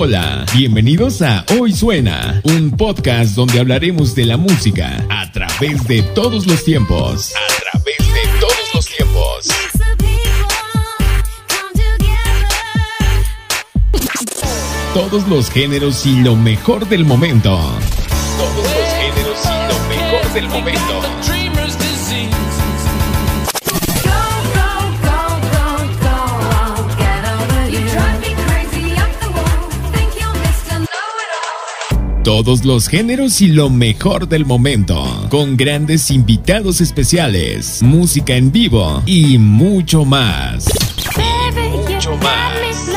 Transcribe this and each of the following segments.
Hola, bienvenidos a Hoy Suena, un podcast donde hablaremos de la música a través de todos los tiempos. A través de todos los tiempos. Todos los géneros y lo mejor del momento. Todos los géneros y lo mejor del momento. Todos los géneros y lo mejor del momento, con grandes invitados especiales, música en vivo y mucho más. Y mucho más.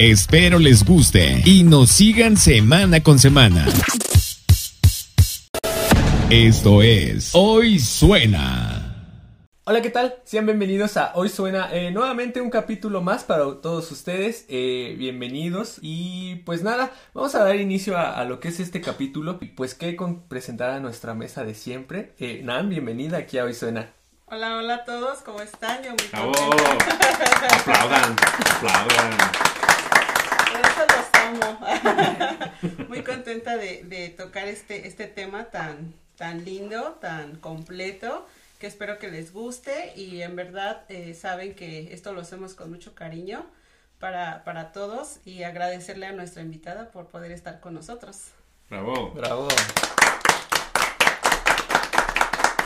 Espero les guste y nos sigan semana con semana. Esto es Hoy Suena. Hola, ¿qué tal? Sean bienvenidos a Hoy Suena eh, nuevamente un capítulo más para todos ustedes. Eh, bienvenidos. Y pues nada, vamos a dar inicio a, a, lo que es este capítulo. Y pues que con presentar a nuestra mesa de siempre. Eh, Nan, bienvenida aquí a Hoy Suena. Hola, hola a todos, ¿cómo están? Yo muy ¡Bravo! aplaudan, aplaudan. Por eso los amo. muy contenta de, de tocar este, este tema tan, tan lindo, tan completo que espero que les guste y en verdad eh, saben que esto lo hacemos con mucho cariño para, para todos y agradecerle a nuestra invitada por poder estar con nosotros. Bravo. Bravo.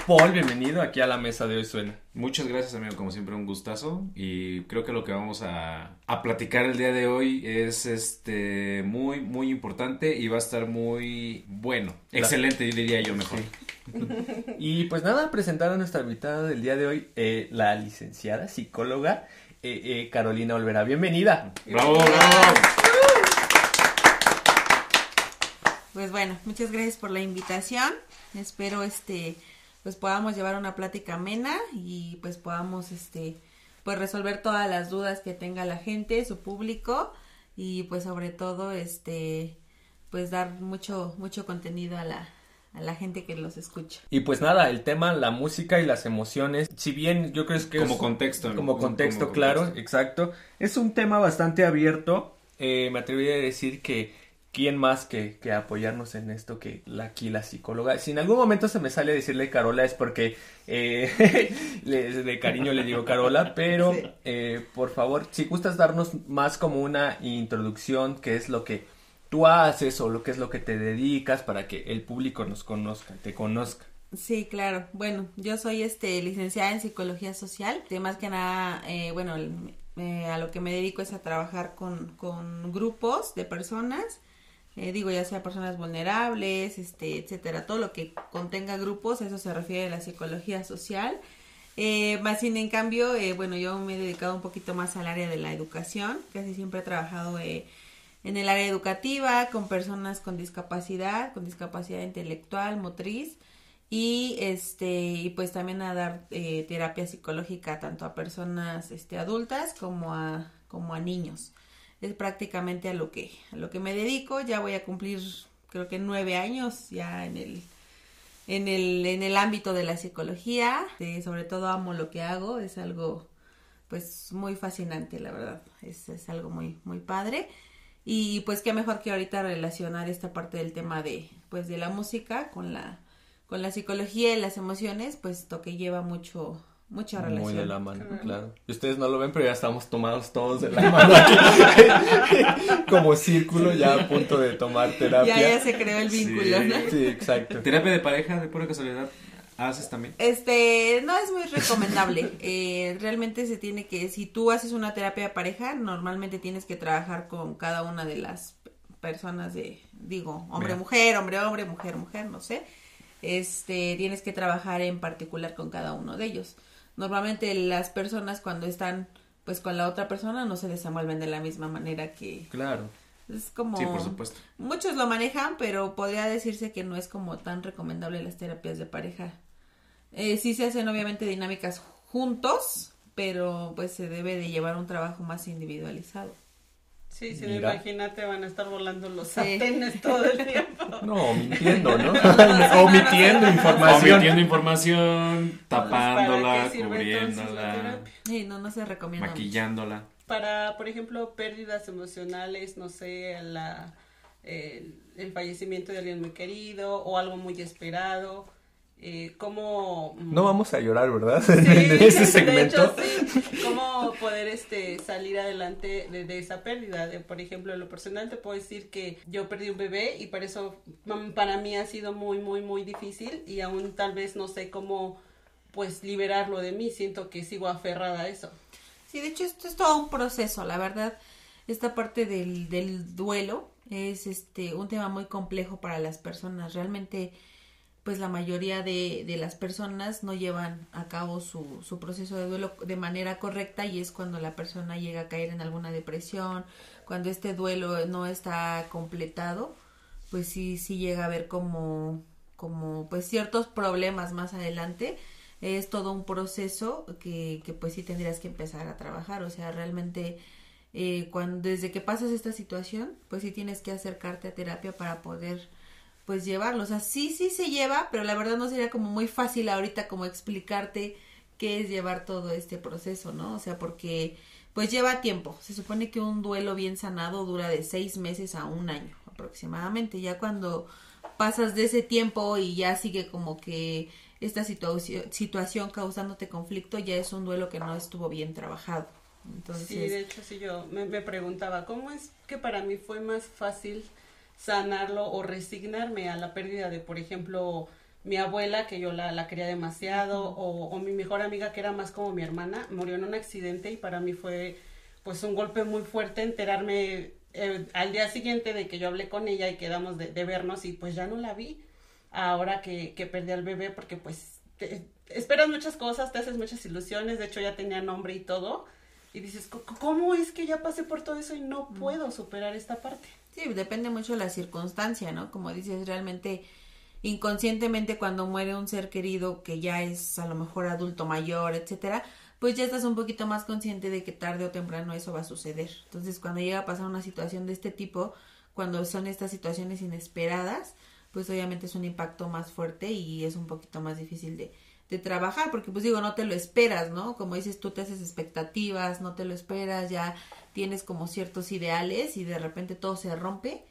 Paul, bienvenido aquí a la mesa de hoy suena. Muchas gracias amigo, como siempre un gustazo y creo que lo que vamos a, a, platicar el día de hoy es este muy muy importante y va a estar muy bueno, excelente diría yo mejor. Sí. y pues nada, presentar a nuestra invitada del día de hoy, eh, la licenciada psicóloga eh, eh, Carolina Olvera. Bienvenida. Bravo, bravo. Pues bueno, muchas gracias por la invitación. Espero este pues podamos llevar una plática amena y pues podamos este pues resolver todas las dudas que tenga la gente, su público y pues sobre todo este pues dar mucho mucho contenido a la a la gente que los escucha. Y pues nada, el tema, la música y las emociones, si bien yo creo que como es, contexto, ¿no? como contexto, como claro, contexto. exacto, es un tema bastante abierto. Eh, me atrevería a decir que quién más que, que, apoyarnos en esto que la, aquí la psicóloga. Si en algún momento se me sale decirle Carola es porque eh, le, de cariño le digo Carola, pero sí. eh, por favor, si gustas darnos más como una introducción, qué es lo que tú haces o lo que es lo que te dedicas para que el público nos conozca, te conozca. Sí, claro. Bueno, yo soy este licenciada en psicología social. De más que nada, eh, bueno, eh, a lo que me dedico es a trabajar con, con grupos de personas. Eh, digo, ya sea personas vulnerables, este, etcétera, todo lo que contenga grupos, eso se refiere a la psicología social. Eh, más sin en cambio, eh, bueno, yo me he dedicado un poquito más al área de la educación, casi siempre he trabajado eh, en el área educativa con personas con discapacidad, con discapacidad intelectual, motriz y este y pues también a dar eh, terapia psicológica tanto a personas este adultas como a como a niños es prácticamente a lo que a lo que me dedico. Ya voy a cumplir creo que nueve años ya en el en el en el ámbito de la psicología. Sobre todo amo lo que hago es algo pues muy fascinante la verdad. Es, es algo muy muy padre. Y pues qué mejor que ahorita relacionar esta parte del tema de pues de la música con la con la psicología y las emociones puesto que lleva mucho mucha relación. Muy de la mano, claro. claro. Y ustedes no lo ven, pero ya estamos tomados todos de la mano aquí. Como círculo ya a punto de tomar terapia. Ya, ya se creó el vínculo, sí, ¿no? Sí, exacto. ¿Terapia de pareja de pura casualidad haces también? Este, no es muy recomendable. eh, realmente se tiene que, si tú haces una terapia de pareja, normalmente tienes que trabajar con cada una de las personas de, digo, hombre-mujer, hombre-hombre, mujer-mujer, no sé. Este, tienes que trabajar en particular con cada uno de ellos normalmente las personas cuando están pues con la otra persona no se desenvuelven de la misma manera que claro. Es como sí por supuesto. muchos lo manejan pero podría decirse que no es como tan recomendable las terapias de pareja. Eh, sí se hacen obviamente dinámicas juntos pero pues se debe de llevar un trabajo más individualizado Sí, sí, Mira. imagínate, van a estar volando los Sí. sartenes todo el tiempo. No, mintiendo, ¿no? Omitiendo información. Omitiendo información, ¿para tapándola, cubriéndola? Sí, no, no se recomienda. mucho. maquillándola. Para, por ejemplo, pérdidas emocionales, no sé, la, el, el fallecimiento de alguien muy querido o algo muy esperado, eh, cómo... mm, No vamos a llorar, ¿verdad? Sí, en ese de segmento. hecho, sí. Cómo poder este salir adelante de, de esa pérdida. De, por ejemplo, en lo personal te puedo decir que yo perdí un bebé y por eso mm, para mí ha sido muy, muy, muy difícil y aún tal vez no sé cómo pues liberarlo de mí. Siento que sigo aferrada a eso. Sí, de hecho esto es todo un proceso, la verdad. Esta parte del, del duelo es este un tema muy complejo para las personas. Realmente, pues la mayoría de, de las personas no llevan a cabo su, su proceso de duelo de manera correcta y es cuando la persona llega a caer en alguna depresión, cuando este duelo no está completado, pues sí, sí llega a haber como, como pues ciertos problemas más adelante. Es todo un proceso que, que pues sí tendrías que empezar a trabajar, o sea, realmente eh, cuando, desde que pasas esta situación, pues sí tienes que acercarte a terapia para poder pues llevarlo, o sea, sí, sí se lleva, pero la verdad no sería como muy fácil ahorita como explicarte qué es llevar todo este proceso, ¿no? O sea, porque pues lleva tiempo, se supone que un duelo bien sanado dura de seis meses a un año aproximadamente, ya cuando pasas de ese tiempo y ya sigue como que esta situación, situación causándote conflicto ya es un duelo que no estuvo bien trabajado. Entonces, Sí, de hecho, sí, yo me, me preguntaba, ¿cómo es que para mí fue más fácil sanarlo o resignarme a la pérdida de, por ejemplo, mi abuela, que yo la, la quería demasiado, o, o mi mejor amiga, que era más como mi hermana, murió en un accidente y para mí fue pues un golpe muy fuerte enterarme eh, al día siguiente de que yo hablé con ella y quedamos de, de vernos y pues ya no la vi. Ahora que, que perdí al bebé porque pues te- esperas muchas cosas, te haces muchas ilusiones, de hecho ya tenía nombre y todo y dices, "¿Cómo- ¿cómo es que ya pasé por todo eso y no puedo superar esta parte? Sí, depende mucho de la circunstancia, ¿no? Como dices, realmente inconscientemente cuando muere un ser querido que ya es a lo mejor adulto mayor, etcétera, pues ya estás un poquito más consciente de que tarde o temprano eso va a suceder. Entonces, cuando llega a pasar una situación de este tipo, cuando son estas situaciones inesperadas, pues obviamente es un impacto más fuerte y es un poquito más difícil de, de trabajar, porque pues digo, no te lo esperas, ¿no? Como dices, tú te haces expectativas, no te lo esperas, ya tienes como ciertos ideales y de repente todo se rompe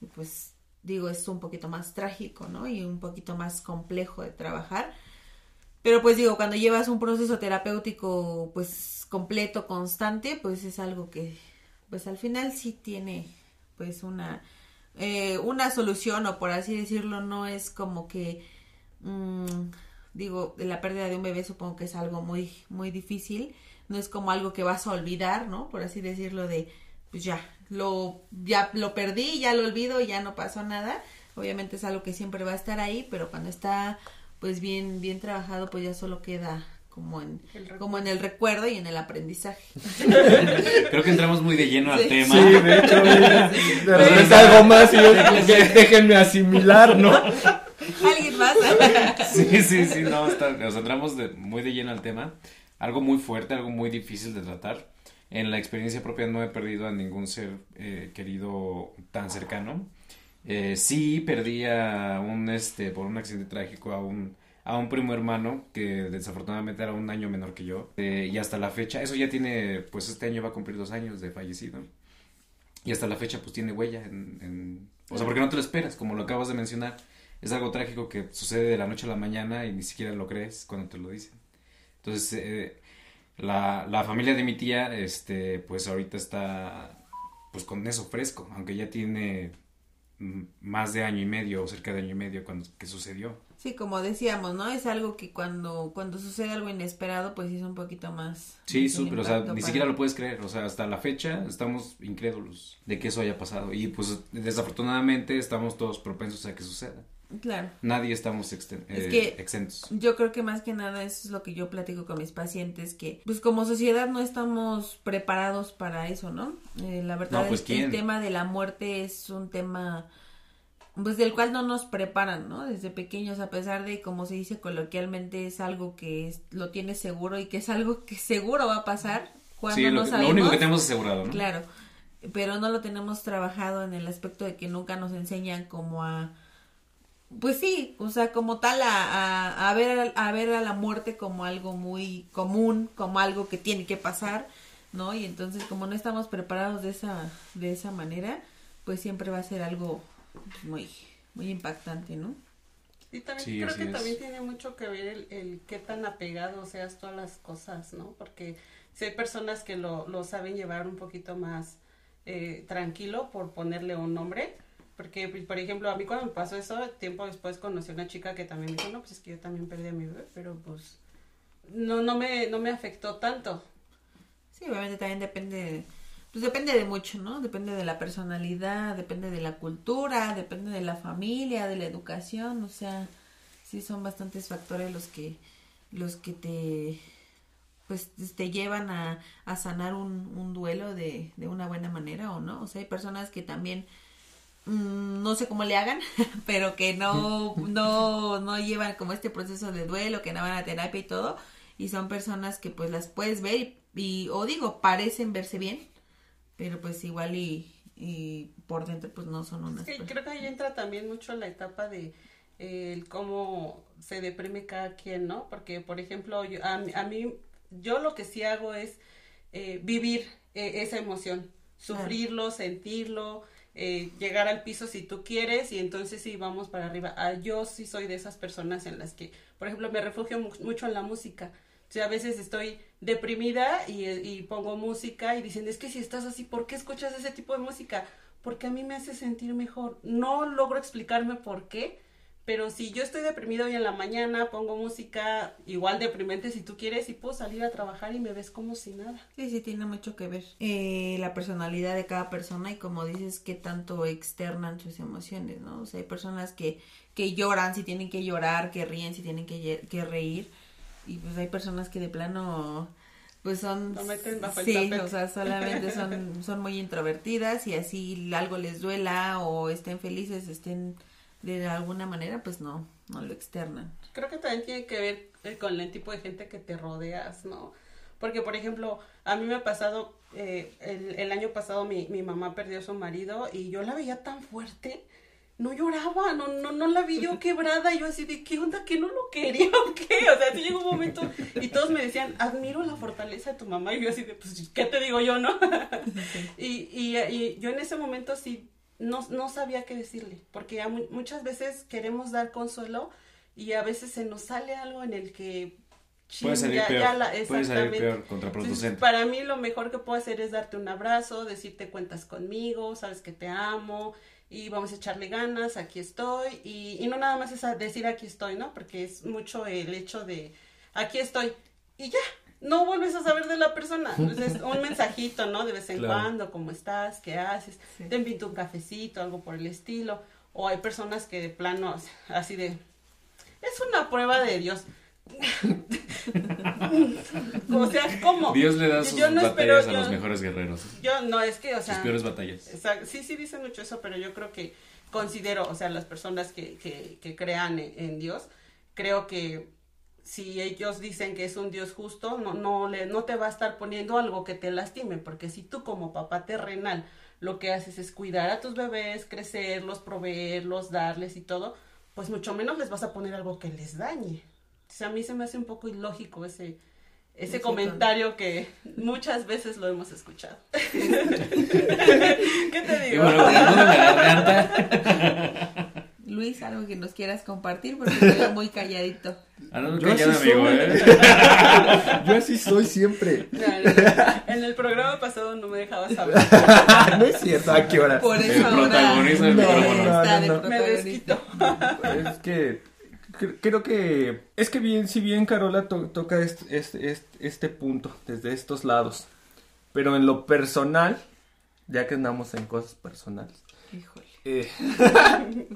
y pues digo, es un poquito más trágico, ¿no? Y un poquito más complejo de trabajar. Pero pues digo, cuando llevas un proceso terapéutico pues completo, constante, pues es algo que pues al final sí tiene pues una eh, una solución o por así decirlo no es como que mm, digo la pérdida de un bebé supongo que es algo muy muy difícil no es como algo que vas a olvidar no por así decirlo de pues ya lo ya lo perdí ya lo olvido ya no pasó nada obviamente es algo que siempre va a estar ahí pero cuando está pues bien bien trabajado pues ya solo queda como en El recuerdo. como en el recuerdo y en el aprendizaje Creo que entramos muy de lleno al Sí. tema. Sí, de hecho, de repente algo más y yo, "Dé- déjenme asimilar, ¿no? Alguien más Sí, sí, sí, no, está- nos entramos de- muy de lleno al tema. Algo muy fuerte, algo muy difícil de tratar. En la experiencia propia no he perdido a ningún ser eh, querido tan cercano. Eh, sí perdí a un, este, por un accidente trágico a un, a un primo hermano que desafortunadamente era un año menor que yo. Eh, y hasta la fecha, eso ya tiene, pues este año va a cumplir dos años de fallecido. Y hasta la fecha pues tiene huella en, en- O sea, porque no te lo esperas, como lo acabas de mencionar. Es algo trágico que sucede de la noche a la mañana y ni siquiera lo crees cuando te lo dicen. Entonces, eh, la, la familia de mi tía, este, pues ahorita está pues con eso fresco, aunque ya tiene mm, más de año y medio o cerca de año y medio cuando que sucedió. Sí, como decíamos, ¿no? Es algo que cuando, cuando sucede algo inesperado, pues es un poquito más. Sí, súper, o sea, ni siquiera lo puedes creer, o sea, hasta la fecha estamos incrédulos de que eso haya pasado y pues desafortunadamente estamos todos propensos a que suceda. Claro. Nadie estamos Es eh, que- exentos. Yo creo que más que nada eso es lo que yo platico con mis pacientes, que pues como sociedad no estamos preparados para eso, ¿no? Eh, la verdad No, pues, es que el tema de la muerte es un tema pues del cual no nos preparan, ¿no? Desde pequeños, a pesar de, como se dice coloquialmente, es algo que es- lo tienes seguro y que es algo que seguro va a pasar cuando Sí, no lo, lo sabemos. único que tenemos asegurado, ¿no? Claro. pero no lo tenemos trabajado en el aspecto de que nunca nos enseñan como a pues sí, o sea, como tal a, a, ver a ver a la muerte como algo muy común, como algo que tiene que pasar, ¿no? Y entonces como no estamos preparados de esa de esa manera, pues siempre va a ser algo muy muy impactante, ¿no? Y también creo que también tiene mucho que ver el, el qué tan apegado seas todas las cosas, ¿no? Porque si hay personas que lo, lo saben llevar un poquito más eh, tranquilo por ponerle un nombre, porque, por ejemplo, a mí cuando me pasó eso, tiempo después conocí a una chica que también me dijo, no, pues es que yo también perdí a mi bebé, pero pues no, no, me, no me afectó tanto. Sí, obviamente también depende, pues depende de mucho, ¿no? Depende de la personalidad, depende de la cultura, depende de la familia, de la educación, o sea, sí son bastantes factores los que, los que te, pues te llevan a, a sanar un, un duelo de, de una buena manera o no. O sea, hay personas que también no sé cómo le hagan, pero que no, no, no llevan como este proceso de duelo, que no van a terapia y todo, y son personas que pues las puedes ver y, o digo, parecen verse bien, pero pues igual y, y por dentro pues no son unas sí, creo que ahí entra también mucho la etapa de el cómo se deprime cada quien, ¿no? Porque, por ejemplo, yo, a, a mí, yo lo que sí hago es eh, vivir eh, esa emoción, sufrirlo, sentirlo, eh, llegar al piso si tú quieres y entonces sí vamos para arriba. Ah, yo sí soy de esas personas en las que, por ejemplo, me refugio mucho en la música. O a veces estoy deprimida y, y, pongo música y dicen, es que si estás así, ¿por qué escuchas ese tipo de música? Porque a mí me hace sentir mejor. No logro explicarme por qué, pero si yo estoy deprimido hoy en la mañana, pongo música igual deprimente si tú quieres y puedo salir a trabajar y me ves como si nada. Sí, sí, tiene mucho que ver. Eh, la personalidad de cada persona y como dices, qué tanto externan sus emociones, ¿no? O sea, hay personas que, que lloran si tienen que llorar, que ríen si tienen que, que reír. Y pues hay personas que de plano pues son meten bajo sí, o sea, solamente son son muy introvertidas y así algo les duela o estén felices, estén de alguna manera pues no, no lo externan. Creo que también tiene que ver eh, con el tipo de gente que te rodeas, ¿no? Porque, por ejemplo, a mí me ha pasado, eh, el, el, año pasado mi, mi mamá perdió a su marido y yo la veía tan fuerte, no lloraba, no, no, no la vi yo quebrada, y yo así de, ¿qué onda? ¿Que no lo quería o qué? O sea, sí llegó un momento y todos me decían, admiro la fortaleza de tu mamá, y yo así de, pues, ¿qué te digo yo, no? y, y, y yo en ese momento sí no, no sabía qué decirle, porque muchas veces queremos dar consuelo y a veces se nos sale algo en el que... puede salir peor, puede salir peor, contraproducente. para mí lo mejor que puedo hacer es darte un abrazo, decirte cuentas conmigo, sabes que te amo y vamos a echarle ganas, aquí estoy y, y no nada más es decir aquí estoy, ¿no? Porque es mucho el hecho de aquí estoy y ya, no vuelves a saber de la persona. Entonces, un mensajito, ¿no? De vez en cuando, ¿cómo estás? ¿Qué haces? Te invito un cafecito, algo por el estilo. O hay personas que de plano, así de, es una prueba de Dios. o sea, ¿cómo? Dios le da sus yo no batallas a los mejores guerreros. Yo no, es que, o sea. Sus peores batallas. sí, sí dicen mucho eso, pero yo creo que considero, o sea, las personas que, que, que crean en Dios, creo que si ellos dicen que es un Dios justo, no, no, le, no te va a estar poniendo algo que te lastime, porque si tú como papá terrenal lo que haces es cuidar a tus bebés, crecerlos, proveerlos, darles y todo, pues mucho menos les vas a poner algo que les dañe. O sea, a mí se me hace un poco ilógico ese, ese comentario que muchas veces lo hemos escuchado. ¿Qué te digo? Luis, algo que nos quieras compartir porque estoy muy calladito. Ah, no, yo callado, amigo, ¿eh? yo así soy siempre. en el programa pasado no me dejabas hablar. no es cierto, ¿a qué hora? Por eso ahora no, está de Me desquito. Es que creo que es que bien si bien Carola to toca este, este, este, este punto desde estos lados pero en lo personal ya que andamos en cosas personales híjole eh,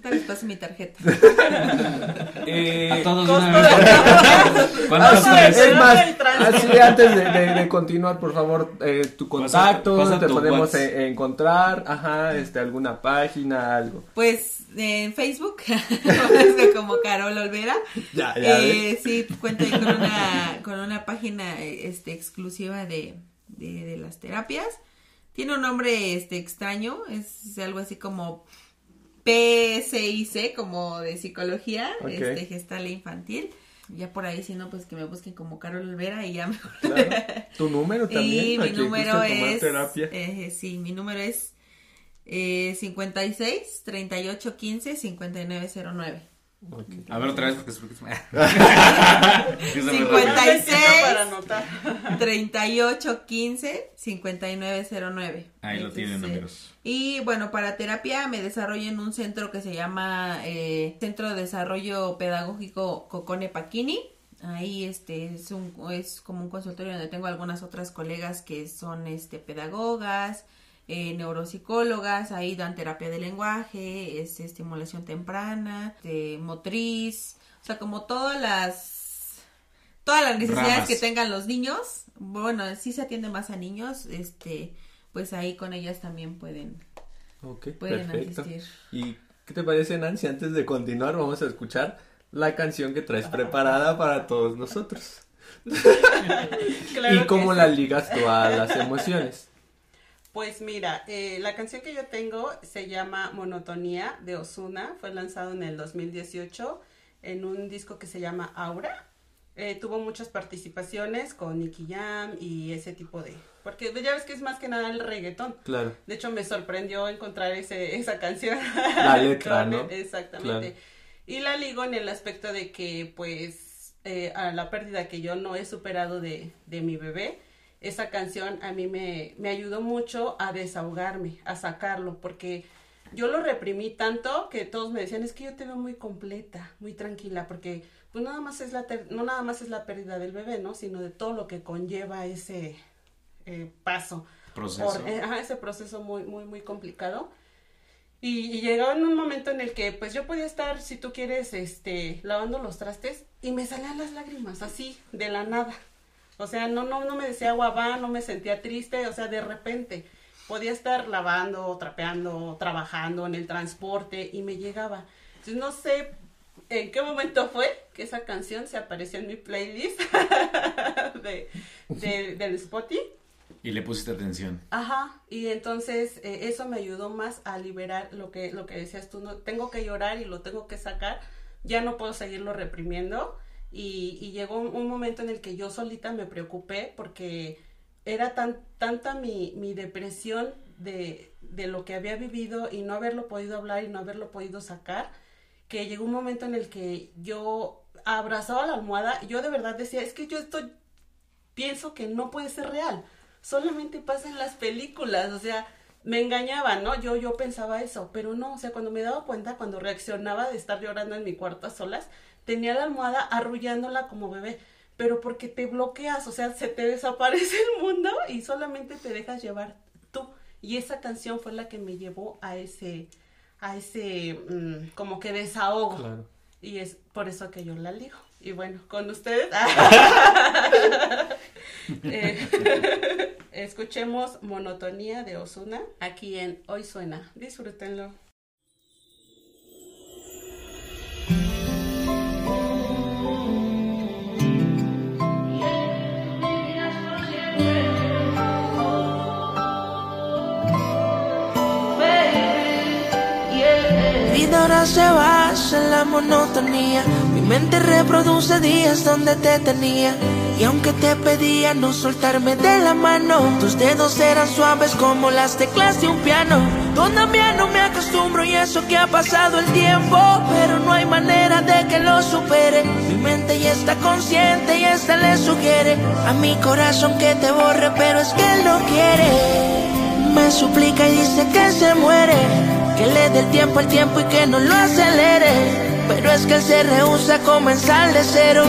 Tal vez pase mi tarjeta. eh, a todos una vez. ¿Cuántos así, es más, así antes de, de, de, continuar, por favor, eh, tu contacto, pasa, pasa te tu podemos eh, encontrar, ajá, este, alguna página, algo. Pues en Facebook, como Carol Olvera. Ya, ya. Eh, sí, cuento con una, con una página este, exclusiva de, de, de las terapias Tiene un nombre este extraño, es algo así como PSIC, como de psicología, este gestal infantil. Ya por ahí, si no, pues que me busquen como Carol Olvera y ya me... Tu número también. Y mi número es... Eh, sí, mi número es eh, 56 38 15 59 09. A ver otra vez porque es 56 38 15 59 09. Ahí lo tienen números. Y bueno, para terapia me desarrollo en un centro que se llama eh, Centro de Desarrollo Pedagógico Cocone Paquini. Ahí este es un es como un consultorio donde tengo algunas otras colegas que son este pedagogas, eh, neuropsicólogas, ahí dan terapia de lenguaje, es estimulación temprana, de motriz, o sea, como todas las todas las necesidades que tengan los niños, bueno, sí se atiende más a niños, este, pues ahí con ellas también pueden, pueden asistir. ¿Y qué te parece, Nancy? Antes de continuar, vamos a escuchar la canción que traes preparada para todos nosotros. y cómo la ligas tú a las emociones. Pues mira, eh, la canción que yo tengo se llama Monotonía de Osuna, fue lanzado en el 2018 en un disco que se llama Aura. Eh, tuvo muchas participaciones con Nicky Jam y ese tipo de... Porque ya ves que es más que nada el reggaetón. Claro. De hecho, me sorprendió encontrar ese, esa canción. La letra, ¿no? Exactamente. Y la ligo en el aspecto de que, pues, eh, a la pérdida que yo no he superado de, de mi bebé, esa canción a mí me, me ayudó mucho a desahogarme, a sacarlo, porque yo lo reprimí tanto que todos me decían, es que yo te veo muy completa, muy tranquila, porque pues nada más es la, no nada más es la pérdida del bebé, ¿no? Sino de todo lo que conlleva ese eh, paso. Proceso. Eh, ese proceso muy, muy, muy complicado. Y, y, llegaba en un momento en el que pues yo podía estar, si tú quieres, este, lavando los trastes y me salían las lágrimas, así, de la nada. O sea, no, no, no me decía guabá, no me sentía triste, o sea, de repente podía estar lavando, trapeando, trabajando en el transporte y me llegaba. Entonces no sé en qué momento fue que esa canción se apareció en mi playlist de, del Spotify. Y le pusiste atención. Ajá, y entonces eh, eso me ayudó más a liberar lo que, lo que decías tú, no, tengo que llorar y lo tengo que sacar, ya no puedo seguirlo reprimiendo y, llegó un, momento en el que yo solita me preocupé porque era tan, tanta mi, depresión de, lo que había vivido y no haberlo podido hablar y no haberlo podido sacar, que llegó un momento en el que yo abrazaba la almohada, yo de verdad decía, es que yo estoy, pienso que no puede ser real, solamente pasa en las películas, o sea, me engañaban, ¿no? Yo, yo pensaba eso, pero no, o sea, cuando me daba cuenta, cuando reaccionaba de estar llorando en mi cuarto a solas, tenía la almohada arrullándola como bebé, pero porque te bloqueas, o sea, se te desaparece el mundo y solamente te dejas llevar tú. Y esa canción fue la que me llevó a ese, a ese, mm, como que desahogo. Y es por eso que yo la ligo. Y bueno, con ustedes. Eh, escuchemos Monotonía de Osuna aquí en Hoy Suena. Disfrútenlo. Ahora se basa en la monotonía. Mi mente reproduce días donde te tenía. Y aunque te pedía no soltarme de la mano, tus dedos eran suaves como las teclas de un piano. Todavía no me acostumbro y eso que ha pasado el tiempo, pero no hay manera de que lo supere. Mi mente ya está consciente y esta le sugiere a mi corazón que te borre, pero es que él no quiere. Me suplica y dice que se muere que le dé el tiempo al tiempo y que no lo acelere. Pero es que él se rehúsa a comenzar de cero.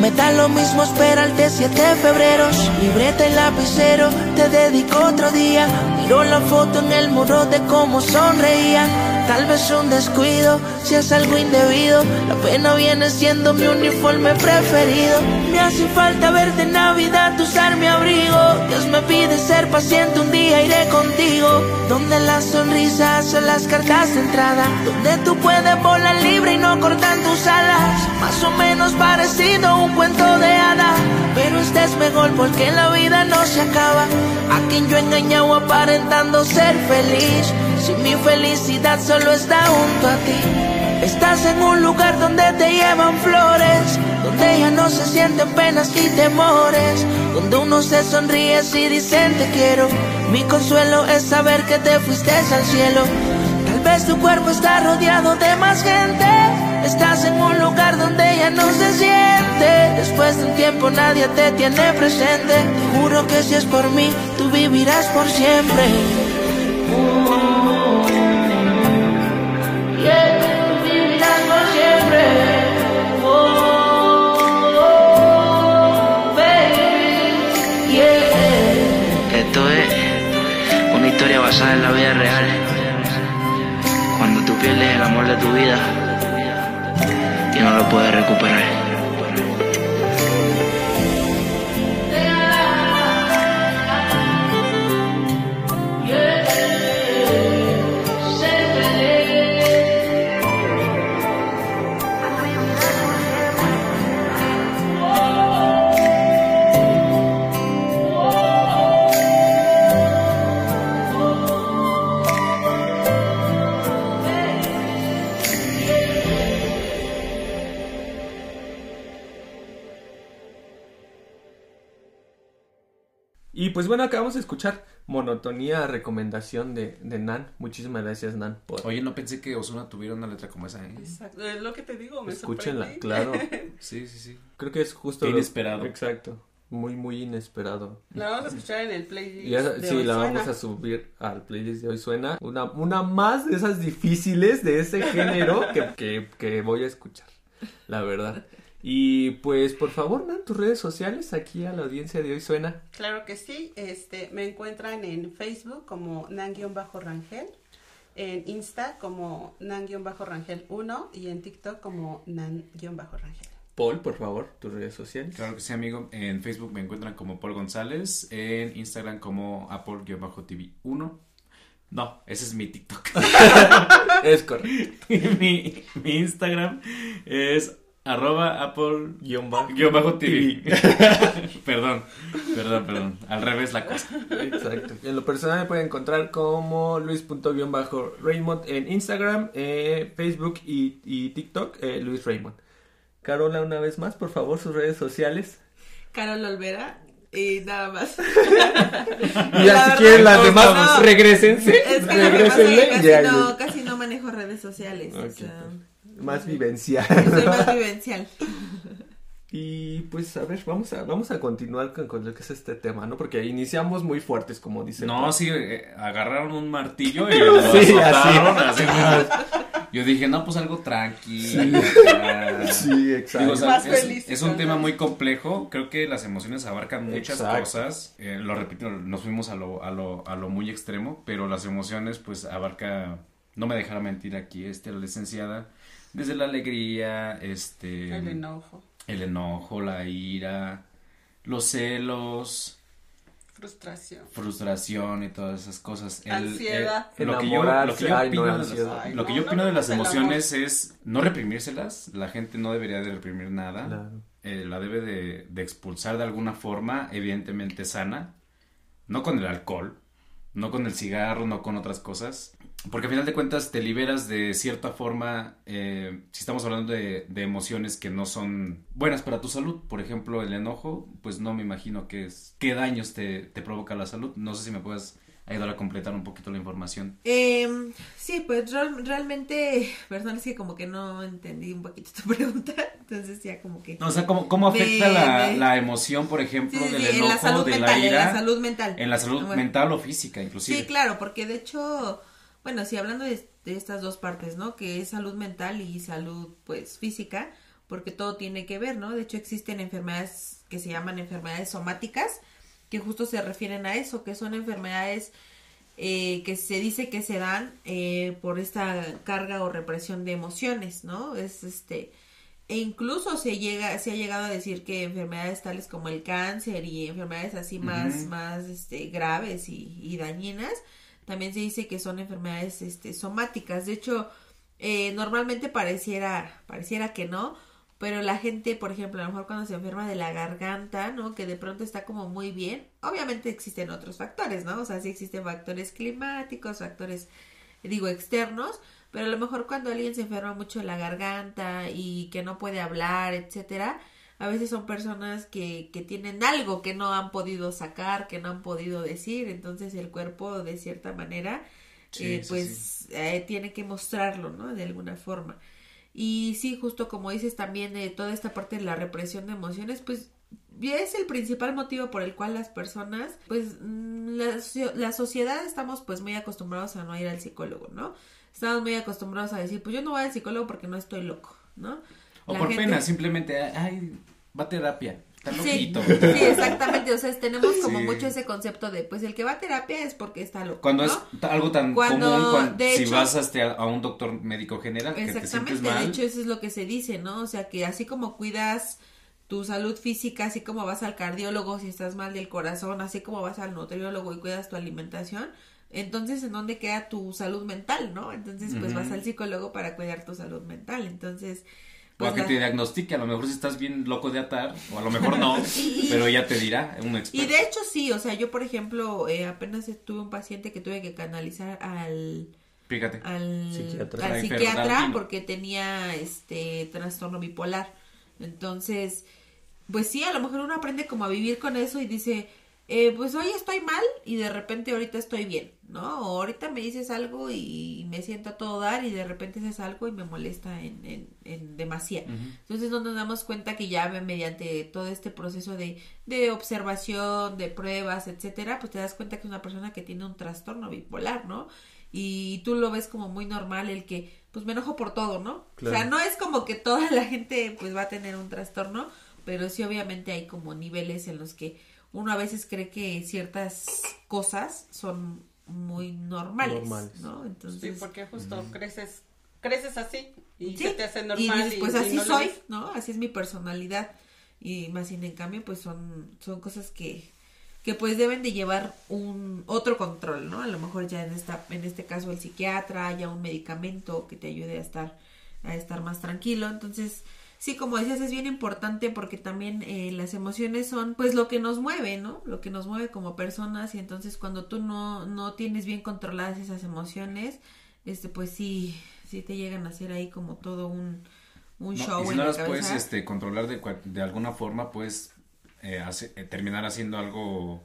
Me da lo mismo esperarte siete febreros. Libreta y lapicero, te dedico otro día. Miro la foto en el muro de cómo sonreía. Tal vez un descuido, si es algo indebido, la pena viene siendo mi uniforme preferido. Me hace falta verte en Navidad, usar mi abrigo. Dios me pide ser paciente, un día iré contigo. Donde las sonrisas son las cartas de entrada. Donde tú puedes volar libre y no cortar tus alas. Más o menos parecido a un cuento de hadas. Pero este es mejor porque la vida no se acaba. A quien yo he engañado aparentando ser feliz. Si mi felicidad solo está junto a ti. Estás en un lugar donde te llevan flores, donde ya no se sienten penas y temores, donde uno se sonríe y dicen te quiero. Mi consuelo es saber que te fuiste al cielo. Tal vez tu cuerpo está rodeado de más gente. Estás en un lugar donde ya no se siente. Después de un tiempo nadie te tiene presente. Te juro que si es por mí, tú vivirás por siempre. Basada en la vida real. Cuando tú pierdes el amor de tu vida y no lo puedes recuperar. Pues bueno, acabamos de escuchar Monotonía, recomendación de, de Nan. Muchísimas gracias, Nan, por Oye, no pensé que Osuna tuviera una letra como esa, ¿eh? Exacto, es lo que te digo, me Escúchenla, sorprendí. claro. Sí, sí, sí. Creo que es justo Qué lo- inesperado. Exacto. Muy, muy inesperado. La vamos a escuchar en el playlist. Ya- de sí, Hoy la Suena. vamos a subir al playlist de hoy suena. Una, una más de esas difíciles de ese género que, que, que voy a escuchar. La verdad. Y pues por favor, Nan, tus redes sociales aquí a la audiencia de hoy suena. Claro que sí, este, me encuentran en Facebook como nan-rangel, en Insta como nan-rangel 1 y en TikTok como nan-rangel. Paul, por favor, tus redes sociales. Claro que sí, amigo. En Facebook me encuentran como Paul González. En Instagram como Apple-TV1. No, ese es mi TikTok. Es correcto. mi, mi Instagram es arroba Apple Guión bajo. guion bajo TV. perdón, perdón, perdón. Al revés la cosa. Exacto. En lo personal me pueden encontrar como luis.raymond en Instagram, eh, Facebook y, y TikTok, eh, Luis Raymond. Carola, una vez más, por favor, sus redes sociales. Carol Olvera y nada más. Y La ya si verdad, quieren las demás, no. regresense. Es que lo que pasa es que regresenle. casi, no, casi no manejo redes sociales. o Ok, sea, Más vivencial. soy más vivencial. Y pues a ver, vamos a, vamos a continuar con, con lo que es este tema, ¿no? Porque iniciamos muy fuertes, como dice. No, sí, eh, agarraron un martillo y lo Sí, azotaron, así. así. Yo dije, no, pues algo tranquilo. Sí, exacto. Digo, o sea, Más es, feliz, es un ¿no? tema muy complejo. Creo que las emociones abarcan muchas Exacto. cosas. Eh, lo repito, nos fuimos a lo, a, lo, a lo muy extremo, pero las emociones, pues abarca. No me dejará mentir aquí, este, la licenciada. Desde la alegría, este. El enojo, el enojo, la ira, los celos, frustración. frustración y todas esas cosas. El- Ansiedad. lo que yo, lo que yo no, opino, de las, ansiedad. Ay, lo que no, yo no opino de las el amor. emociones es no reprimírselas. La gente no debería de reprimir nada. Claro. Eh, la debe de, de expulsar de alguna forma, evidentemente sana. No con el alcohol, no con el cigarro, no con otras cosas. Porque al final de cuentas te liberas de cierta forma, eh, si estamos hablando de, de emociones que no son buenas para tu salud, por ejemplo el enojo, pues no me imagino qué es, qué daños te, te provoca la salud. No sé si me puedes ayudar a completar un poquito la información. Eh, sí, pues real- realmente, perdón, es que como que no entendí un poquito tu pregunta, entonces ya como que... No, o sea, ¿cómo, cómo afecta la, la emoción, por ejemplo, Sí, sí, del enojo, de mental, la ira? en la salud mental. En la salud Bueno. mental o física, inclusive. Sí, claro, porque de hecho, bueno, sí, hablando de, de estas dos partes, ¿no? Que es salud mental y salud, pues, física, porque todo tiene que ver, ¿no? De hecho, existen enfermedades que se llaman enfermedades somáticas, que justo se refieren a eso, que son enfermedades eh, que se dice que se dan eh, por esta carga o represión de emociones, ¿no? Es este e incluso se llega se ha llegado a decir que enfermedades tales como el cáncer y enfermedades así más más este graves y, y, dañinas también se dice que son enfermedades este somáticas de hecho eh, normalmente pareciera pareciera que no pero la gente, por ejemplo, a lo mejor cuando se enferma de la garganta, ¿no? Que de pronto está como muy bien, obviamente existen otros factores, ¿no? O sea, sí existen factores climáticos, factores, digo, externos, pero a lo mejor cuando alguien se enferma mucho de la garganta y que no puede hablar, etcétera, a veces son personas que, que tienen algo que no han podido sacar, que no han podido decir, entonces el cuerpo de cierta manera, eh, pues eh, tiene que mostrarlo, ¿no? De alguna forma. Y sí, justo como dices también, de toda esta parte de la represión de emociones, pues es el principal motivo por el cual las personas, pues mm, la, la, sociedad estamos pues muy acostumbrados a no ir al psicólogo, ¿no? Estamos muy acostumbrados a decir, pues yo no voy al psicólogo porque no estoy loco, ¿no? O por pena, simplemente, ay, va a terapia. Sí, sí, exactamente. O sea, tenemos como mucho ese concepto de, pues el que va a terapia es porque está loco. Cuando es algo tan común, cuando, si vas hasta a un doctor médico general, que te sientes mal. De hecho, eso es lo que se dice, ¿no? O sea, que así como cuidas tu salud física, así como vas al cardiólogo si estás mal del corazón, así como vas al nutriólogo y cuidas tu alimentación, entonces en dónde queda tu salud mental, ¿no? Entonces pues vas al psicólogo para cuidar tu salud mental. Entonces, pues o a que te diagnostique, a lo mejor si estás bien loco de atar, o a lo mejor no, pero ya te dirá un experto. Y de hecho sí, o sea, yo por ejemplo, eh, apenas tuve un paciente que tuve que canalizar al... Fíjate. Al psiquiatra, al psiquiatra porque tenía este trastorno bipolar. Entonces, pues sí, a lo mejor uno aprende como a vivir con eso y dice, eh, pues hoy estoy mal y de repente ahorita estoy bien, ¿no? O ahorita me dices algo y me siento a todo dar y de repente dices algo y me molesta en, en, en demasía. Entonces no nos damos cuenta que ya mediante todo este proceso de, de observación, de pruebas, etcétera, pues te das cuenta que es una persona que tiene un trastorno bipolar, ¿no? Y tú lo ves como muy normal el que, pues me enojo por todo, ¿no? O sea, no es como que toda la gente pues va a tener un trastorno, pero sí obviamente hay como niveles en los que uno a veces cree que ciertas cosas son muy normales, ¿no? Entonces, sí, porque justo creces creces así y se te hace normal y, pues así soy, ¿no? Así es mi personalidad y más sin en cambio pues son son cosas que que pues deben de llevar un otro control, ¿no? A lo mejor ya en esta en este caso el psiquiatra, ya un medicamento que te ayude a estar a estar más tranquilo, entonces sí, como decías, es bien importante porque también eh, las emociones son pues lo que nos mueve, ¿no? Lo que nos mueve como personas y entonces cuando tú no, no tienes bien controladas esas emociones, este pues sí, sí te llegan a hacer ahí como todo un, un show. Y si no las puedes este, controlar de, de alguna forma, puedes eh, eh, terminar haciendo algo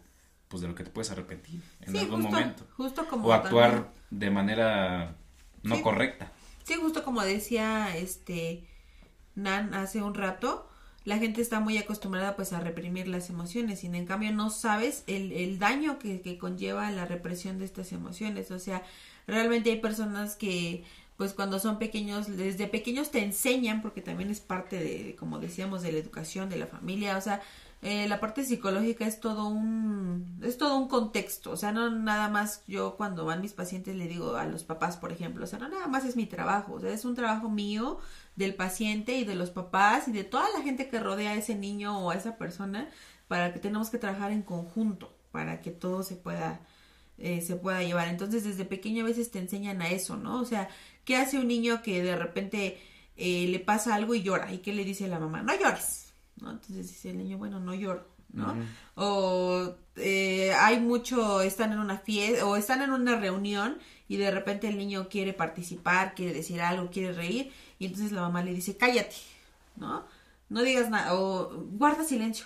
pues de lo que te puedes arrepentir en algún momento. Justo como o actuar de manera no correcta. Sí, justo como decía este Nan hace un rato, la gente está muy acostumbrada pues a reprimir las emociones y en cambio no sabes el, el daño que, que, conlleva la represión de estas emociones. O sea, realmente hay personas que pues cuando son pequeños, desde pequeños te enseñan, porque también es parte de, como decíamos, de la educación, de la familia, o sea, eh, la parte psicológica es todo un es todo un contexto. O sea no nada más yo cuando van mis pacientes le digo a los papás por ejemplo o sea no nada más es mi trabajo o sea es un trabajo mío del paciente y de los papás y de toda la gente que rodea a ese niño o a esa persona para que tenemos que trabajar en conjunto para que todo se pueda eh, se pueda llevar. Entonces desde pequeño a veces te enseñan a eso no o sea qué hace un niño que de repente eh, le pasa algo y llora y qué le dice la mamá no llores no entonces dice el niño bueno no lloro ¿no? O eh, hay mucho, están en una fiesta o están en una reunión y de repente el niño quiere participar, quiere decir algo, quiere reír y entonces la mamá le dice, cállate, ¿no? No digas nada o guarda silencio.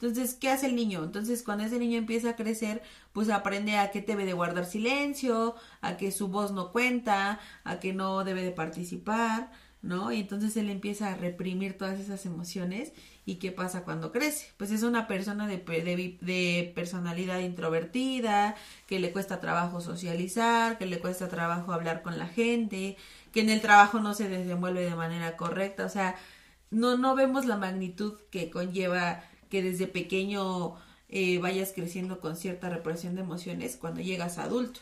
Entonces, ¿qué hace el niño? Entonces, cuando ese niño empieza a crecer, pues aprende a que debe de guardar silencio, a que su voz no cuenta, a que no debe de participar, ¿no? Y entonces él empieza a reprimir todas esas emociones ¿Y qué pasa cuando crece? Pues es una persona de, de, personalidad introvertida, que le cuesta trabajo socializar, que le cuesta trabajo hablar con la gente, que en el trabajo no se desenvuelve de manera correcta. O sea, no, no vemos la magnitud que conlleva que desde pequeño eh, vayas creciendo con cierta represión de emociones cuando llegas adulto.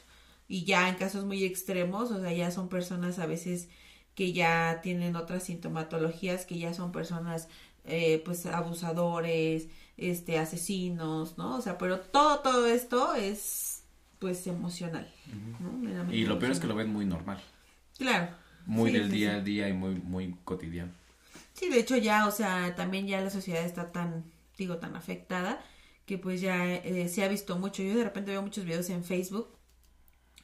y ya en casos muy extremos, o sea, ya son personas a veces que ya tienen otras sintomatologías, que ya son personas eh, pues abusadores, este asesinos, ¿no? O sea, pero todo todo esto es pues emocional. ¿no? Y lo peor es que lo ven muy normal. Claro. Muy Sí, del día sí. a día y muy muy cotidiano. Sí, de hecho ya, o sea, también ya la sociedad está tan, digo, tan afectada que pues ya eh, se ha visto mucho. Yo de repente veo muchos videos en Facebook.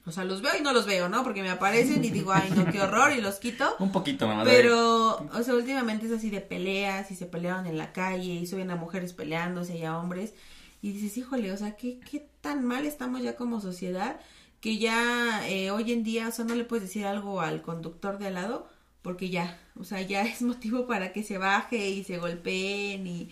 O sea, los veo y no los veo, ¿no? Porque me aparecen y digo, ay, no, qué horror, y los quito. Un poquito, mamá. Pero, o sea, últimamente es así de peleas y se peleaban en la calle y suben a mujeres peleándose y a hombres. Y dices, híjole, o sea, ¿qué, qué tan mal estamos ya como sociedad que ya eh, hoy en día, o sea, no le puedes decir algo al conductor de al lado porque ya, o sea, ya es motivo para que se baje y se golpeen y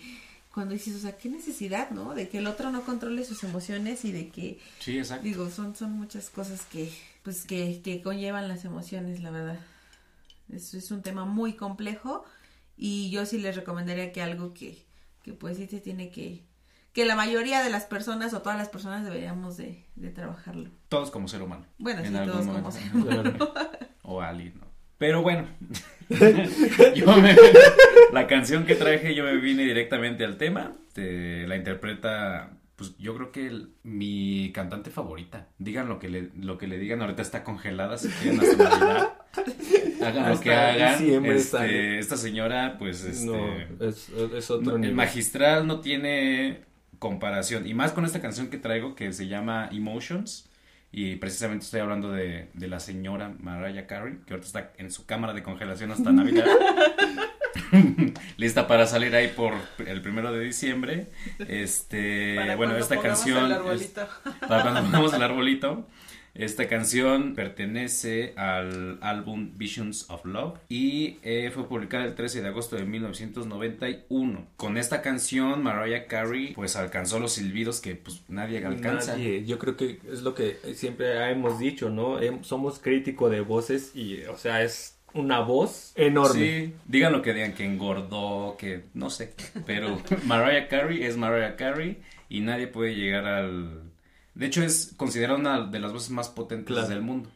cuando dices, o sea, qué necesidad, ¿no? De que el otro no controle sus emociones y de que Sí, exacto. Digo, son, son muchas cosas que, pues, que, que conllevan las emociones, la verdad. Es, es un tema muy complejo y yo sí les recomendaría que algo que, que pues sí se tiene que, que la mayoría de las personas o todas las personas deberíamos de, de trabajarlo. Todos como ser humano. Bueno, En sí, todos como momento. ser humano. o alguien, ¿no? Pero bueno, yo me- la canción que traje yo me vine directamente al tema. Te- la interpreta, pues yo creo que el- mi cantante favorita. Digan lo que le, lo que le digan, ahorita está congelada, si quieren hasta Navidad. Hagan lo que hagan. Este, esta señora, pues, este, No, es, es otro no, el magistral no tiene comparación. Y más con esta canción que traigo que se llama Emotions. Y precisamente estoy hablando de, de la señora Mariah Carey, que ahorita está en su cámara de congelación hasta Navidad. Lista para salir ahí por el primero de diciembre. Este, Para bueno, esta canción. el es- arbolito. para cuando pongamos el arbolito. Esta canción pertenece al álbum Visions of Love y eh, fue publicada el 13 de agosto de 1991. Con esta canción Mariah Carey pues alcanzó los silbidos que pues nadie alcanza. Nadie, yo creo que es lo que siempre hemos dicho, ¿no? Somos crítico de voces y, o sea, es una voz enorme. Sí, digan lo que digan, que engordó, que no sé, pero Mariah Carey es Mariah Carey y nadie puede llegar al... De hecho es considerada una de las voces más potentes Claro. del mundo.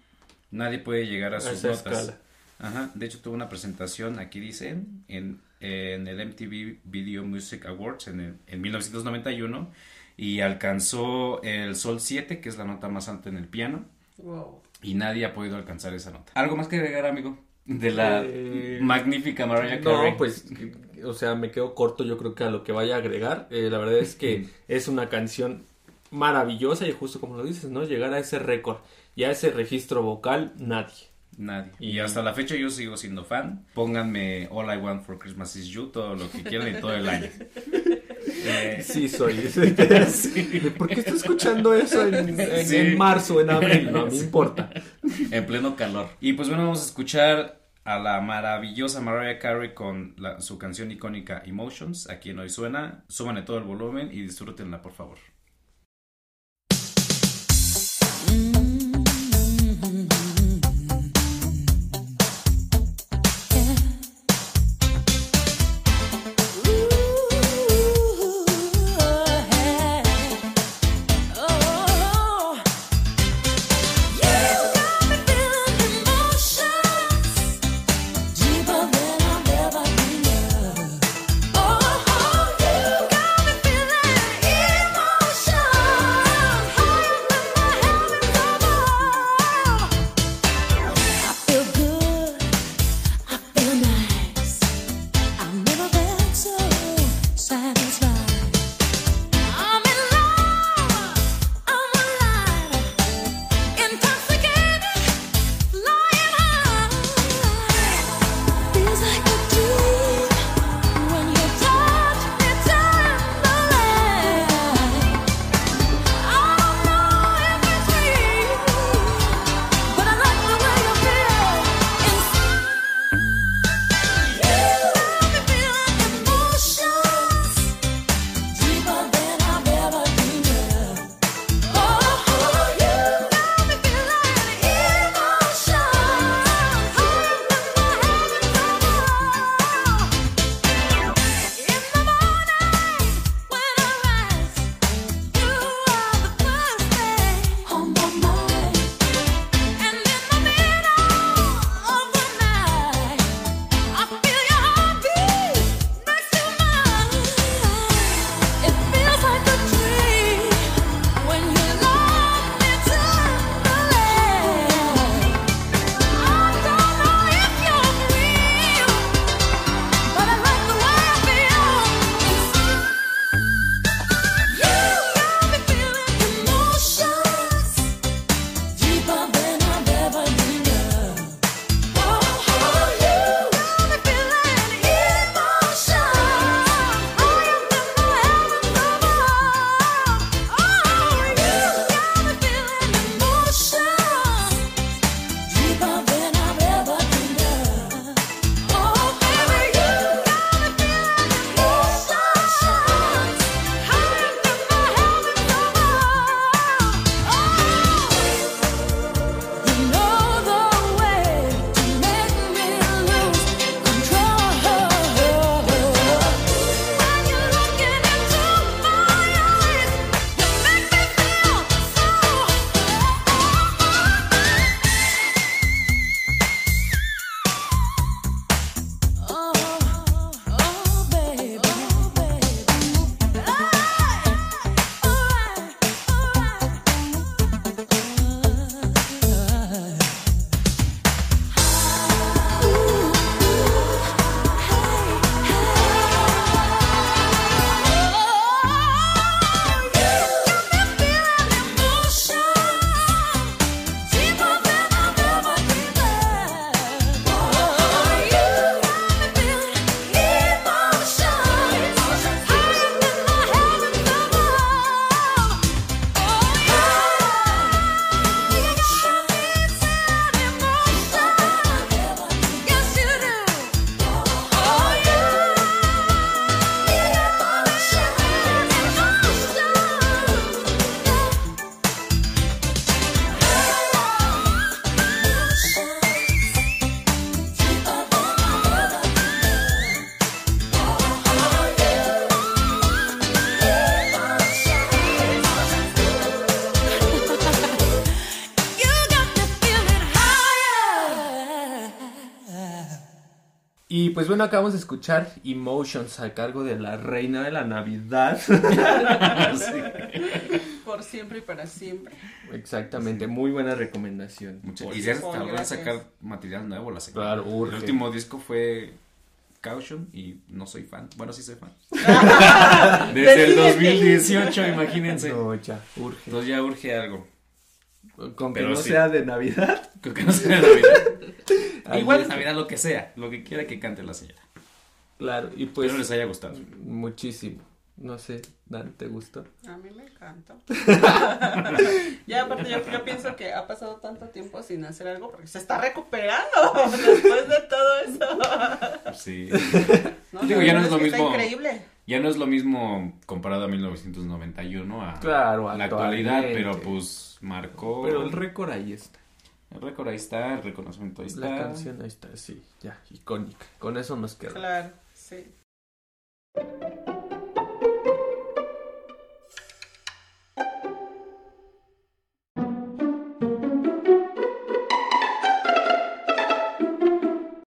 Nadie puede llegar a sus esa notas. escala. Ajá, de hecho tuvo una presentación, aquí dice, en, en el MTV Video Music Awards en, el- en 1991 y alcanzó el Sol 7, que es la nota más alta en el piano, Wow. y nadie ha podido alcanzar esa nota. ¿Algo más que agregar, amigo? De la Eh, magnífica Mariah Carey. No, pues, o sea, me quedo corto yo creo que a lo que vaya a agregar. Eh, la verdad es que es una canción maravillosa y justo como lo dices, ¿no? Llegar a ese récord y a ese registro vocal, nadie. Nadie. Y hasta la fecha yo sigo siendo fan. Pónganme All I Want for Christmas is You, todo lo que quieran y todo el año. Eh, Sí, soy. ¿Por qué estoy escuchando eso en, en- Sí. en marzo, en abril? No me importa. en pleno calor. Y pues bueno, vamos a escuchar a la maravillosa Mariah Carey con la- su canción icónica Emotions, aquí en Hoy Suena. Súbanle todo el volumen y disfrútenla, por favor. Bueno, acabamos de escuchar Emotions a cargo de la reina de la Navidad. Por siempre y para siempre. Exactamente, muy buena recomendación. Mucha- Por- y ya gracias. sacar material nuevo la. Claro, urge. El último disco fue Caution y no soy fan. Bueno, sí soy fan. Desde el 2018, imagínense. No, ya, urge. Entonces ya urge algo. Con que Pero no sí. sea de Navidad. Creo que no sea Navidad. Igual es. Navidad lo que sea, lo que quiera que cante la señora. Claro, y pues Espero les haya gustado. muchísimo. No sé, Dan, ¿te gustó? A mí me encanta. ya, aparte, yo, yo pienso que ha pasado tanto tiempo sin hacer algo porque se está recuperando después de todo eso. Sí. No, Digo, ya no verdad es lo mismo. Está increíble. Ya no es lo mismo comparado a 1991 a Claro, la actualidad, pero pues marcó. Pero el récord ahí está. El récord ahí está, el reconocimiento ahí está. La canción ahí está, sí, ya, icónica. Con eso nos queda. Claro, sí.